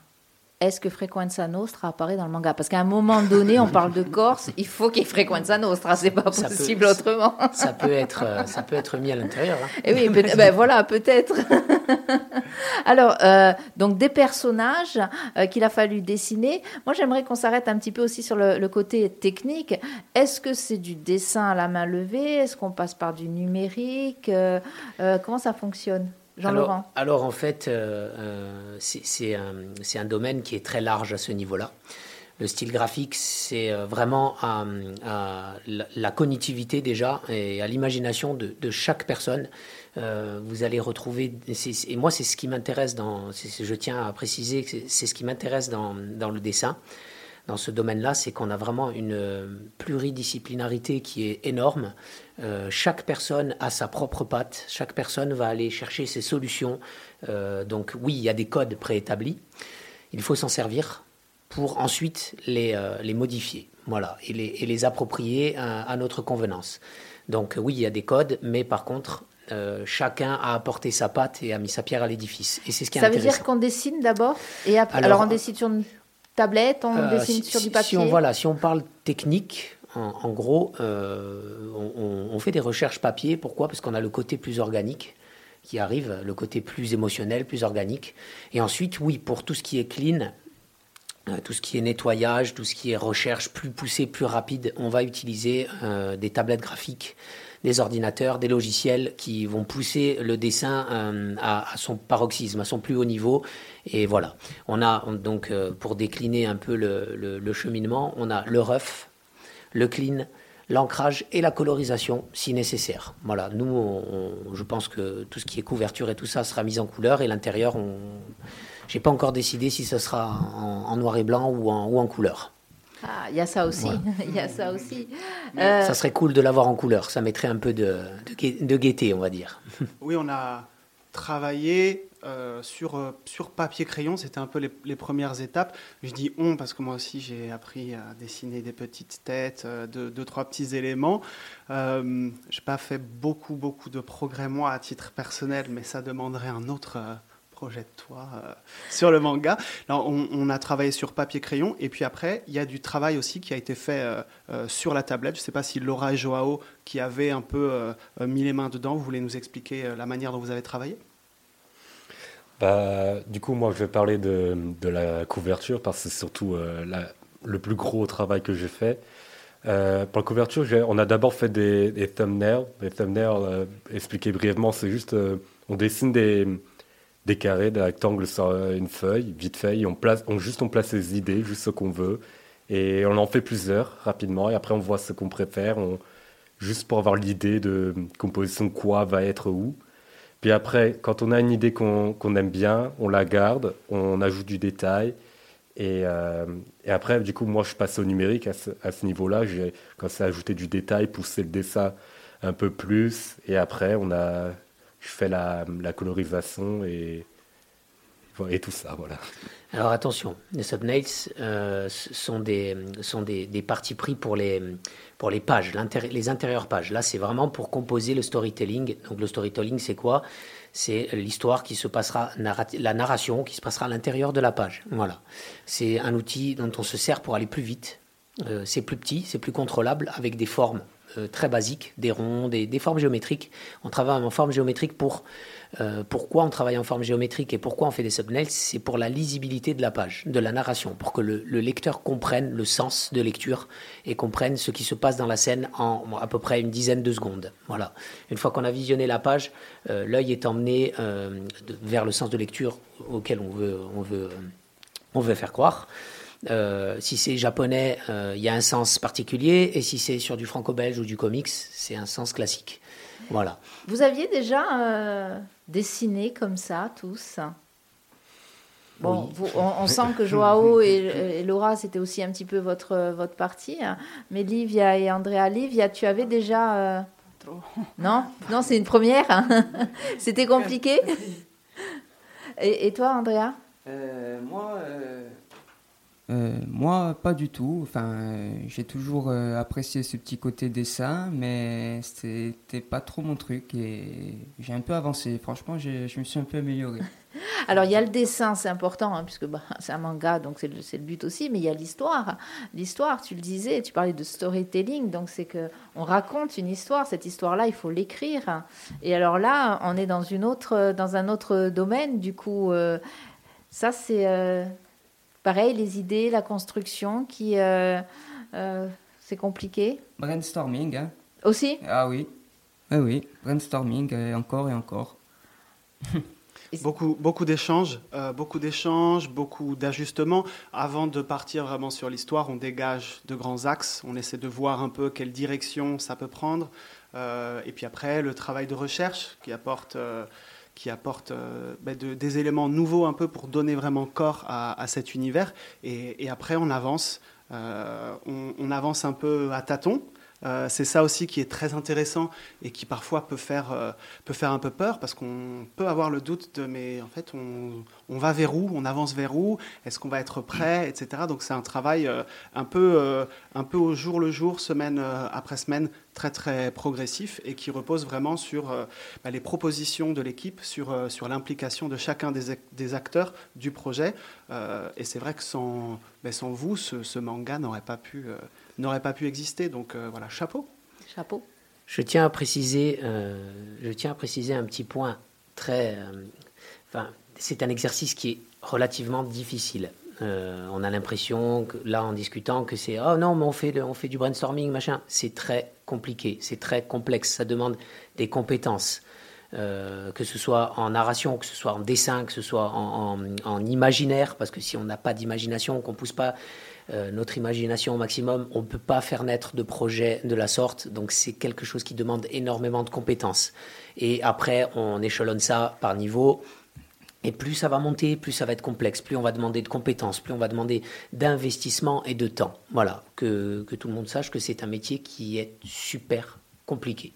est-ce que Frequenza Nostra apparaît dans le manga? Parce qu'à un moment donné, on parle de Corse, il faut qu'il y ait Frequenza Nostra, c'est pas possible autrement. Ça peut être, euh, ça peut être mis à l'intérieur. Hein. Et eh oui, ben voilà, peut-être. Alors, euh, donc des personnages euh, qu'il a fallu dessiner. Moi, j'aimerais qu'on s'arrête un petit peu aussi sur le, le côté technique. Est-ce que c'est du dessin à la main levée? Est-ce qu'on passe par du numérique? Comment ça fonctionne? Alors, alors, en fait, euh, euh, c'est un, domaine qui est très large à ce niveau-là. Le style graphique, c'est euh, vraiment à, la cognitivité déjà et à l'imagination de, chaque personne. vous allez retrouver, et moi c'est ce qui m'intéresse dans, je tiens à préciser que c'est ce qui m'intéresse dans, dans, le dessin, dans ce domaine-là, c'est qu'on a vraiment une pluridisciplinarité qui est énorme. Euh, chaque personne a sa propre patte, chaque personne va aller chercher ses solutions. Euh, donc oui, il y a des codes préétablis, il faut s'en servir pour ensuite les, euh, les modifier. Voilà, et, les, et les approprier à, notre convenance. Donc oui, il y a des codes, mais par contre, chacun a apporté sa patte et a mis sa pierre à l'édifice. Et c'est ce qui est Ça veut dire qu'on dessine d'abord et après, alors, on décide sur une tablette, on dessine sur du papier. Si on, voilà, si on parle technique, en, gros, euh, on, fait des recherches papier. Pourquoi? Parce qu'on a le côté plus organique qui arrive, le côté plus émotionnel, plus organique. Et ensuite, oui, pour tout ce qui est clean, euh, tout ce qui est nettoyage, tout ce qui est recherche plus poussée, plus rapide, on va utiliser euh, des tablettes graphiques, des ordinateurs, des logiciels qui vont pousser le dessin à, son paroxysme, à son plus haut niveau. Et voilà. On a donc, pour décliner un peu le cheminement, on a le rough, le clean, l'ancrage et la colorisation si nécessaire. Voilà, nous, je pense que tout ce qui est couverture et tout ça sera mis en couleur et l'intérieur, J'ai pas encore décidé si ce sera en, noir et blanc ou en couleur. Ah, il y a ça aussi. Il y a ça aussi. Euh, ça serait cool de l'avoir en couleur. Ça mettrait un peu de, de, gaieté, on va dire. Oui, on a travaillé euh, sur, euh, sur papier crayon. C'était un peu les, les, premières étapes. Je dis on parce que moi aussi j'ai appris à dessiner des petites têtes, deux, deux trois petits éléments. Euh, n'ai pas fait beaucoup beaucoup de progrès moi à titre personnel, mais ça demanderait un autre projette-toi euh, sur le manga. on, a travaillé sur papier crayon et puis après, il y a du travail aussi qui a été fait euh, euh, sur la tablette. Je ne sais pas si Laura et Joao, qui avaient un peu mis les mains dedans, vous voulez nous expliquer la manière dont vous avez travaillé? Bah, Du coup, moi, je vais parler de, la couverture parce que c'est surtout le plus gros travail que j'ai fait. pour la couverture, on a d'abord fait des, thumbnails. Les thumbnails, expliquer brièvement, c'est juste, on dessine des, des carrés, des rectangles sur une feuille, vite fait, on, place, on, juste on place les idées, juste ce qu'on veut, et on en fait plusieurs rapidement, et après on voit ce qu'on préfère, on, juste pour avoir l'idée de composition quoi va être où. Puis après, quand on a une idée qu'on aime bien, on la garde, on ajoute du détail, et, euh, et, après, du coup, moi, je passe au numérique à ce, ce niveau-là. Commencé à ajouter du détail, pousser le dessin un peu plus. Et après, on a je fais la, colorisation et, et tout ça, voilà. Alors attention, les subnails euh, sont, des, sont des, des, parties pris pour les, pour les pages, les intérieures pages. Là, c'est vraiment pour composer le storytelling. Donc le storytelling, c'est quoi? C'est l'histoire qui se passera, la narration qui se passera à l'intérieur de la page. Voilà. C'est un outil dont on se sert pour aller plus vite. Euh, c'est plus petit, c'est plus contrôlable avec des formes très basiques, des ronds, des, formes géométriques. On travaille en forme géométrique pour... Euh, pourquoi on travaille en forme géométrique et pourquoi on fait des thumbnails C'est pour la lisibilité de la page, de la narration, pour que le, lecteur comprenne le sens de lecture et comprenne ce qui se passe dans la scène en à peu près une dizaine de secondes. Voilà. Une fois qu'on a visionné la page, euh, l'œil est emmené vers le sens de lecture auquel on veut, on veut, on veut faire croire. Euh, si c'est japonais, euh, il y a un sens particulier, et si c'est sur du franco-belge ou du comics, c'est un sens classique. Voilà. Vous aviez déjà euh, dessiné comme ça, tous? Bon, on, sent que Joao et, Laura, c'était aussi un petit peu votre, votre partie. Hein. Mais Livia et Andrea, Livia, tu avais déjà... Trop. Non? Non, c'est une première. Hein. c'était compliqué? Et, et, toi, Andrea? Moi, euh, moi, pas du tout. Enfin, j'ai toujours euh, apprécié ce petit côté dessin, mais c'était pas trop mon truc et j'ai un peu avancé. Franchement, je me suis un peu amélioré. Alors, il y a le dessin, c'est important, hein, puisque bah, c'est un manga, donc c'est le, le, but aussi, mais il y a l'histoire. L'histoire, tu le disais, tu parlais de storytelling, donc c'est que on raconte une histoire. Cette histoire-là, il faut l'écrire. Et alors là, on est dans, une autre, dans un autre domaine, du coup. Euh, ça, c'est pareil, les idées, la construction, qui euh, euh, c'est compliqué. Brainstorming. Hein. Aussi? Ah oui. Oui, oui. Brainstorming, euh, encore et encore. beaucoup, beaucoup d'échanges, beaucoup d'échanges, beaucoup d'ajustements. Avant de partir vraiment sur l'histoire, on dégage de grands axes. On essaie de voir un peu quelle direction ça peut prendre. et puis après, le travail de recherche qui apporte qui apporte euh, bah, des éléments nouveaux un peu pour donner vraiment corps à, cet univers. Et, après, on avance, euh, on, avance un peu à tâtons. Euh, c'est ça aussi qui est très intéressant et qui parfois peut faire, peut faire un peu peur parce qu'on peut avoir le doute de mais en fait on, on va vers où, on avance vers où, est-ce qu'on va être prêt, etc. Donc c'est un travail un, peu, un peu au jour le jour, semaine après semaine, très très progressif et qui repose vraiment sur euh, bah, les propositions de l'équipe, sur, euh, sur l'implication de chacun des, des, acteurs du projet. Euh, et c'est vrai que sans, bah, sans vous, ce, manga n'aurait pas, pu, n'aurait pas pu exister. Donc voilà, chapeau. Chapeau. Je tiens à préciser, je tiens à préciser un petit point très. Enfin, c'est un exercice qui est relativement difficile. Euh, on a l'impression, que, là en discutant, que c'est oh non, mais on fait, on fait du brainstorming, machin. C'est très compliqué, c'est très complexe, ça demande des compétences. Euh, que ce soit en narration, que ce soit en dessin, que ce soit en, imaginaire, parce que si on n'a pas d'imagination, qu'on ne pousse pas euh, notre imagination au maximum, on ne peut pas faire naître de projet de la sorte. Donc c'est quelque chose qui demande énormément de compétences. Et après, on échelonne ça par niveau. Et plus ça va monter, plus ça va être complexe, plus on va demander de compétences, plus on va demander d'investissement et de temps. Voilà, que, que tout le monde sache que c'est un métier qui est super compliqué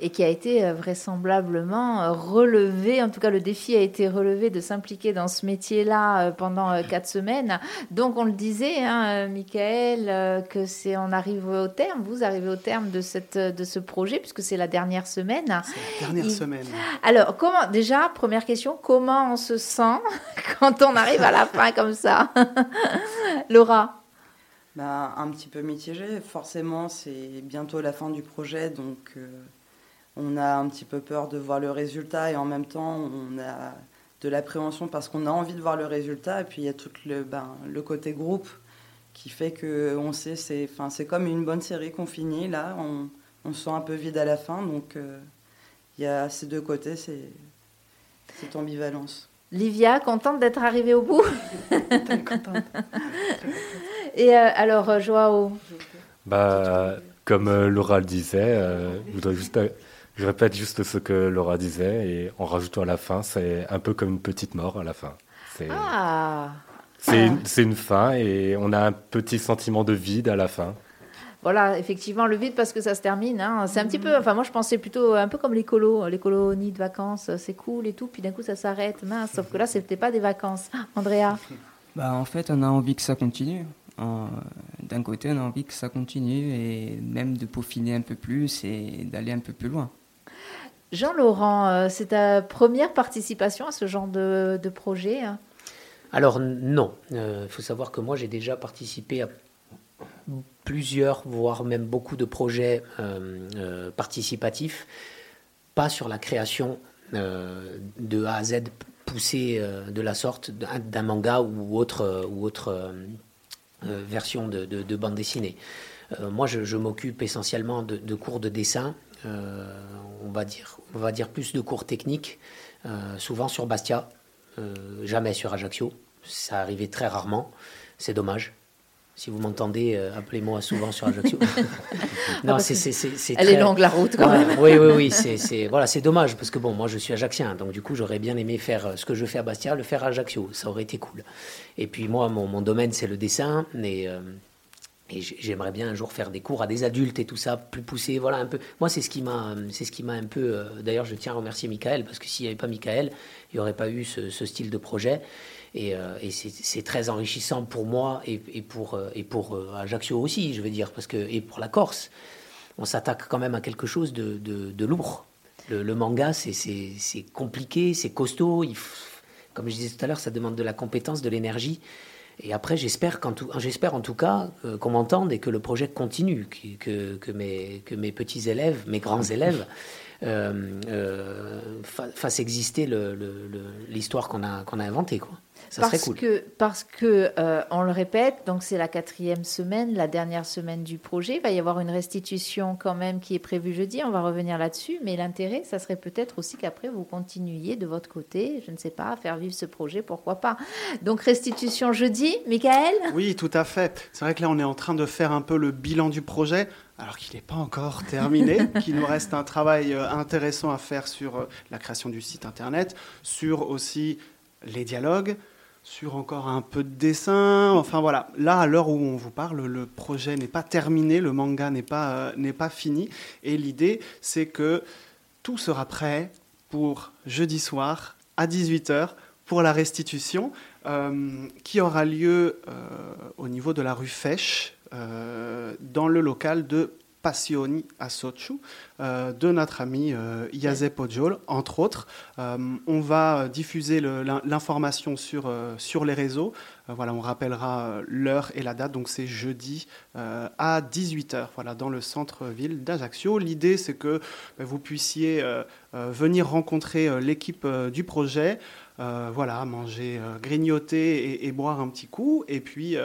et qui a été euh, vraisemblablement euh, relevé, en tout cas le défi a été relevé de s'impliquer dans ce métier-là euh, pendant quatre semaines. Donc on le disait, hein, Michael, que c'est on arrive au terme, vous arrivez au terme de cette de ce projet puisque c'est la dernière semaine. C'est la dernière semaine. Alors comment déjà première question, comment on se sent quand on arrive à la fin comme ça, Laura? Ben, un petit peu mitigé. Forcément, c'est bientôt la fin du projet, donc on a un petit peu peur de voir le résultat et en même temps on a de l'appréhension parce qu'on a envie de voir le résultat. Et puis il y a tout le, ben, le côté groupe qui fait que on sait c'est enfin c'est comme une bonne série qu'on finit là. On, on, se sent un peu vide à la fin. Donc euh, il y a ces deux côtés c'est cette ambivalence. Livia, contente d'être arrivée au bout? Contente. Et euh, alors, euh, Joao? Bah, Comme Laura le disait, je voudrais juste je répète juste ce que Laura disait et en rajoutant à la fin, c'est un peu comme une petite mort à la fin. C'est ah. une, une fin et on a un petit sentiment de vide à la fin. Voilà, effectivement, le vide parce que ça se termine. Hein. C'est un petit peu, enfin moi je pensais plutôt un peu comme les colos, les colonies de vacances, c'est cool et tout, puis d'un coup ça s'arrête, mince, sauf que là c'était pas des vacances. Andrea bah, En fait, on a envie que ça continue. D'un côté, on a envie que ça continue et même de peaufiner un peu plus et d'aller un peu plus loin. Jean-Laurent, euh, c'est ta première participation à ce genre de, projet hein Alors non, il euh, faut savoir que moi j'ai déjà participé à plusieurs, voire même beaucoup de projets euh, participatifs, pas sur la création de A à Z poussé de la sorte d'un manga ou autre, ou autre version de, bande dessinée. moi, je, m'occupe essentiellement de, cours de dessin on va dire, on va dire plus de cours techniques, euh, souvent sur Bastia, euh, jamais sur Ajaccio. Ça arrivait très rarement. C'est dommage. Si vous m'entendez, euh, appelez-moi souvent sur Ajaccio. non, c'est, Elle est longue la route quand même. oui, oui, oui. C'est, voilà, c'est dommage parce que bon, moi je suis ajaccien, donc du coup j'aurais bien aimé faire ce que je fais à Bastia, le faire à Ajaccio. Ça aurait été cool. Et puis moi, mon, mon domaine c'est le dessin, mais et j'aimerais bien un jour faire des cours à des adultes et tout ça, plus poussé. Voilà un peu. Moi, c'est ce qui m'a, c'est ce qui m'a un peu. Euh, d'ailleurs, je tiens à remercier Michael parce que s'il n'y avait pas Michael, il n'y aurait pas eu ce, style de projet. Et, euh, c'est très enrichissant pour moi et, pour euh, et pour Ajaccio aussi, je veux dire, parce que et pour la Corse, on s'attaque quand même à quelque chose de, de, lourd. Le, manga, c'est compliqué, c'est costaud. Comme je disais tout à l'heure, ça demande de la compétence, de l'énergie. Et après, j'espère, j'espère en tout cas euh, qu'on m'entende et que le projet continue, que mes petits élèves, mes grands élèves, euh, euh, fassent exister l'histoire qu'on a, qu'on a inventée. Quoi parce Que, parce que, euh, on le répète, donc c'est la quatrième semaine, la dernière semaine du projet. Il va y avoir une restitution quand même qui est prévue jeudi. On va revenir là-dessus. Mais l'intérêt, ça serait peut-être aussi qu'après, vous continuiez de votre côté, je ne sais pas, à faire vivre ce projet, pourquoi pas. Donc restitution jeudi, Michael? Oui, tout à fait. C'est vrai que là, on est en train de faire un peu le bilan du projet alors qu'il n'est pas encore terminé, qu'il nous reste un travail euh, intéressant à faire sur euh, la création du site internet, sur aussi les dialogues, sur encore un peu de dessin. Enfin voilà, là à l'heure où on vous parle, le projet n'est pas terminé, le manga n'est pas, euh, fini. Et l'idée, c'est que tout sera prêt pour jeudi soir à 18h pour la restitution qui aura lieu au niveau de la rue Fèche dans le local de Passioni à Sochu euh, de notre ami euh, Pojol, entre autres. Euh, on va diffuser l'information sur, sur les réseaux. voilà, on rappellera l'heure et la date. Donc c'est jeudi à 18h, voilà, dans le centre-ville d'Ajaccio. L'idée, c'est que vous puissiez venir rencontrer l'équipe du projet. voilà, manger, grignoter et, et, boire un petit coup, et puis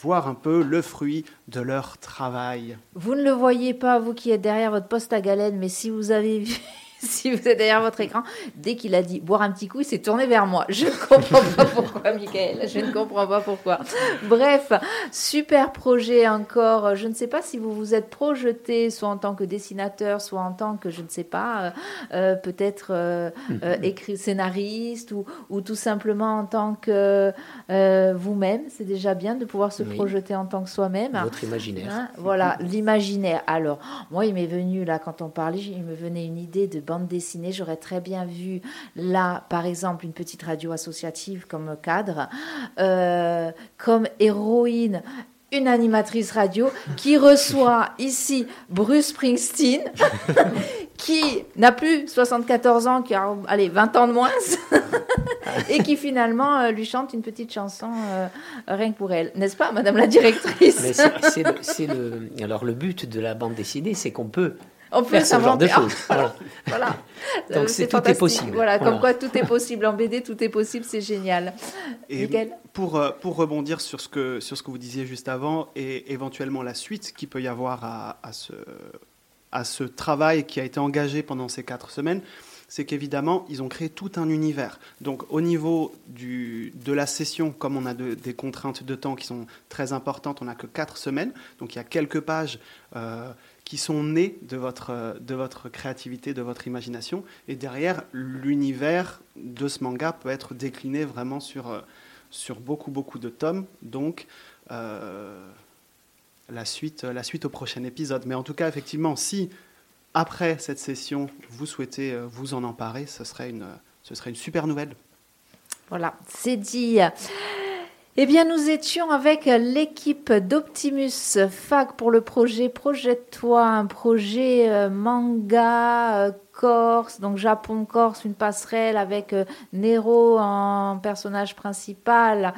voir un peu le fruit de leur travail. Vous ne le voyez pas, vous qui êtes derrière votre poste à galène, mais si vous avez vu si vous êtes derrière votre écran, dès qu'il a dit boire un petit coup, il s'est tourné vers moi. Je ne comprends pas pourquoi, Michael. Je ne comprends pas pourquoi. Bref, super projet encore. Je ne sais pas si vous vous êtes projeté, soit en tant que dessinateur, soit en tant que, je ne sais pas, euh, euh, peut-être euh, euh, écrit scénariste ou, ou tout simplement en tant que vous-même. C'est déjà bien de pouvoir se Oui. projeter en tant que soi-même. Votre imaginaire. Hein, voilà, l'imaginaire. Alors, moi, il m'est venu, là, quand on parlait, il me venait une idée de bande dessinée. J'aurais très bien vu, là, par exemple, une petite radio associative comme cadre, euh, comme héroïne. Une animatrice radio qui reçoit ici Bruce Springsteen, qui n'a plus 74 ans, qui a allez, 20 ans de moins, et qui finalement euh, lui chante une petite chanson euh, rien que pour elle. N'est-ce pas, Madame la directrice? Mais c'est c'est le, c'est le- alors le but de la bande dessinée, c'est qu'on peut On peut faire ce genre de s'inventer. choses. Voilà. Voilà. Donc, Euh, c'est- tout est possible. Voilà, comme quoi tout est possible. En BD, tout est possible, c'est génial. Et Miguel pour, euh, pour rebondir sur ce, que, sur ce que vous disiez juste avant et éventuellement la suite qu'il peut y avoir à, à ce, à ce travail qui a été engagé pendant ces quatre semaines, c'est qu'évidemment, ils ont créé tout un univers. Donc au niveau du, de la session, comme on a de- des contraintes de temps qui sont très importantes, on n'a que quatre semaines. Donc il y a quelques pages euh, qui sont nées de votre, euh, de votre créativité, de votre imagination. Et derrière, l'univers de ce manga peut être décliné vraiment sur, euh, sur beaucoup, beaucoup de tomes. Donc, euh, la, suite, la suite au prochain épisode. Mais en tout cas, effectivement, si après cette session, vous souhaitez vous en emparer, ce serait une, ce serait une super nouvelle. Voilà, c'est dit. Eh bien, nous étions avec l'équipe d'Optimus FAC pour le projet Projette-toi, un projet euh, manga euh, corse, donc Japon-Corse, une passerelle avec euh, Nero en personnage principal.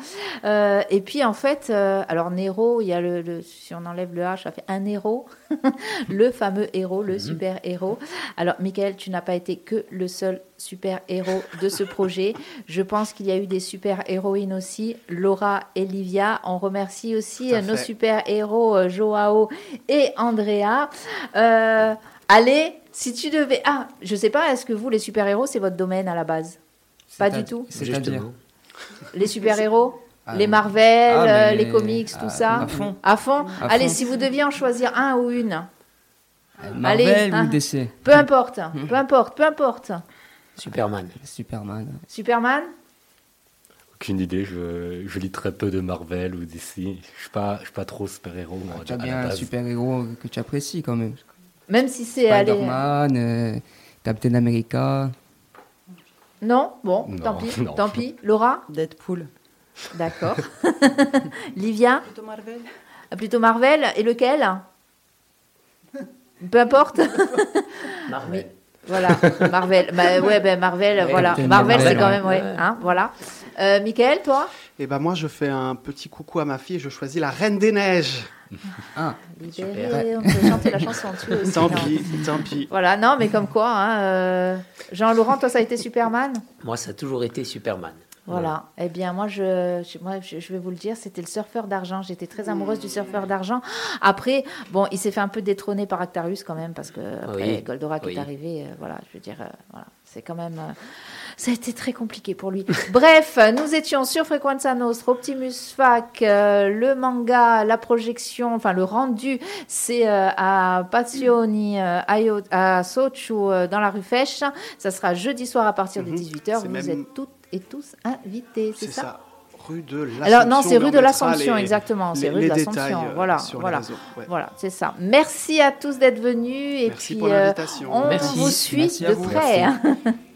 Euh, et puis, en fait, euh, alors Nero, il y a le, le- si on enlève le H, ça fait un héros, le fameux héros, le super-héros. Alors, Michael, tu n'as pas été que le seul super-héros de ce projet. Je pense qu'il y a eu des super-héroïnes aussi, Laura et Livia. On remercie aussi nos fait. super-héros, euh, Joao et Andrea. Euh, allez, si tu devais... Ah, je sais pas, est-ce que vous, les super-héros, c'est votre domaine à la base Pas du tout C'est-à-dire. Les super-héros Ah, les Marvel, ah, euh, mais- les comics, tout ah, ça à fond. À fond À Allez, fond. si vous deviez en choisir un ou une, Marvel Allez, ou hein. DC peu importe, peu importe, peu importe. Superman. Superman. Superman Aucune idée, je, je lis très peu de Marvel ou DC. Je suis pas, je suis pas trop super-héros. Tu as bien un super-héros que tu apprécies quand même. Même si c'est... allez, Spider-Man, euh, Captain America. Non? Bon, Non, tant pis, non. tant pis. Laura? Deadpool. D'accord. Livia? Plutôt Marvel. Ah, Plutôt Marvel. Et lequel? Peu importe. Marvel. Voilà, Marvel. Bah, ouais, ben Marvel, Ouais, voilà. Captain Marvel, c'est Marvel, quand ouais. même, ouais. Ouais. Hein, voilà. Euh, Michael, toi? Et ben moi, je fais un petit coucou à ma fille et je choisis la Reine des Neiges. Ah, Libéré, on peut chanter la chanson dessus aussi. Tant non. pis, tant pis. Voilà, non, mais comme quoi, hein, euh, Jean-Laurent, toi, ça a été Superman? Moi, ça a toujours été Superman. Voilà. Eh bien, moi, je, je- moi, je, je vais vous le dire, c'était le surfeur d'argent. J'étais très amoureuse du surfeur d'argent. Après, bon, il s'est fait un peu détrôner par Actarius quand même, parce que après, Oui. Goldorak Oui. est arrivé. euh, voilà, je veux dire, euh, voilà, c'est quand même. euh, ça a été très compliqué pour lui. Bref, nous étions sur Frequenza Nostra, Optimus Fac, euh, le manga, la projection, enfin le rendu, c'est euh, à Passioni, euh, à Sochu, euh, dans la rue Fèche. Ça sera jeudi soir à partir de Mhm. 18h. C'est Vous même- êtes toutes et tous invités, c'est C'est ça, ça. Rue de l'Assomption. Alors non, c'est rue de l'Assomption, les- exactement. C'est les- rue les de l'Assomption. Voilà, voilà, réseaux, ouais. voilà, c'est ça. Merci à tous d'être venus et Merci puis pour euh, l'invitation. on Merci. vous suit Merci de vous. près. hein.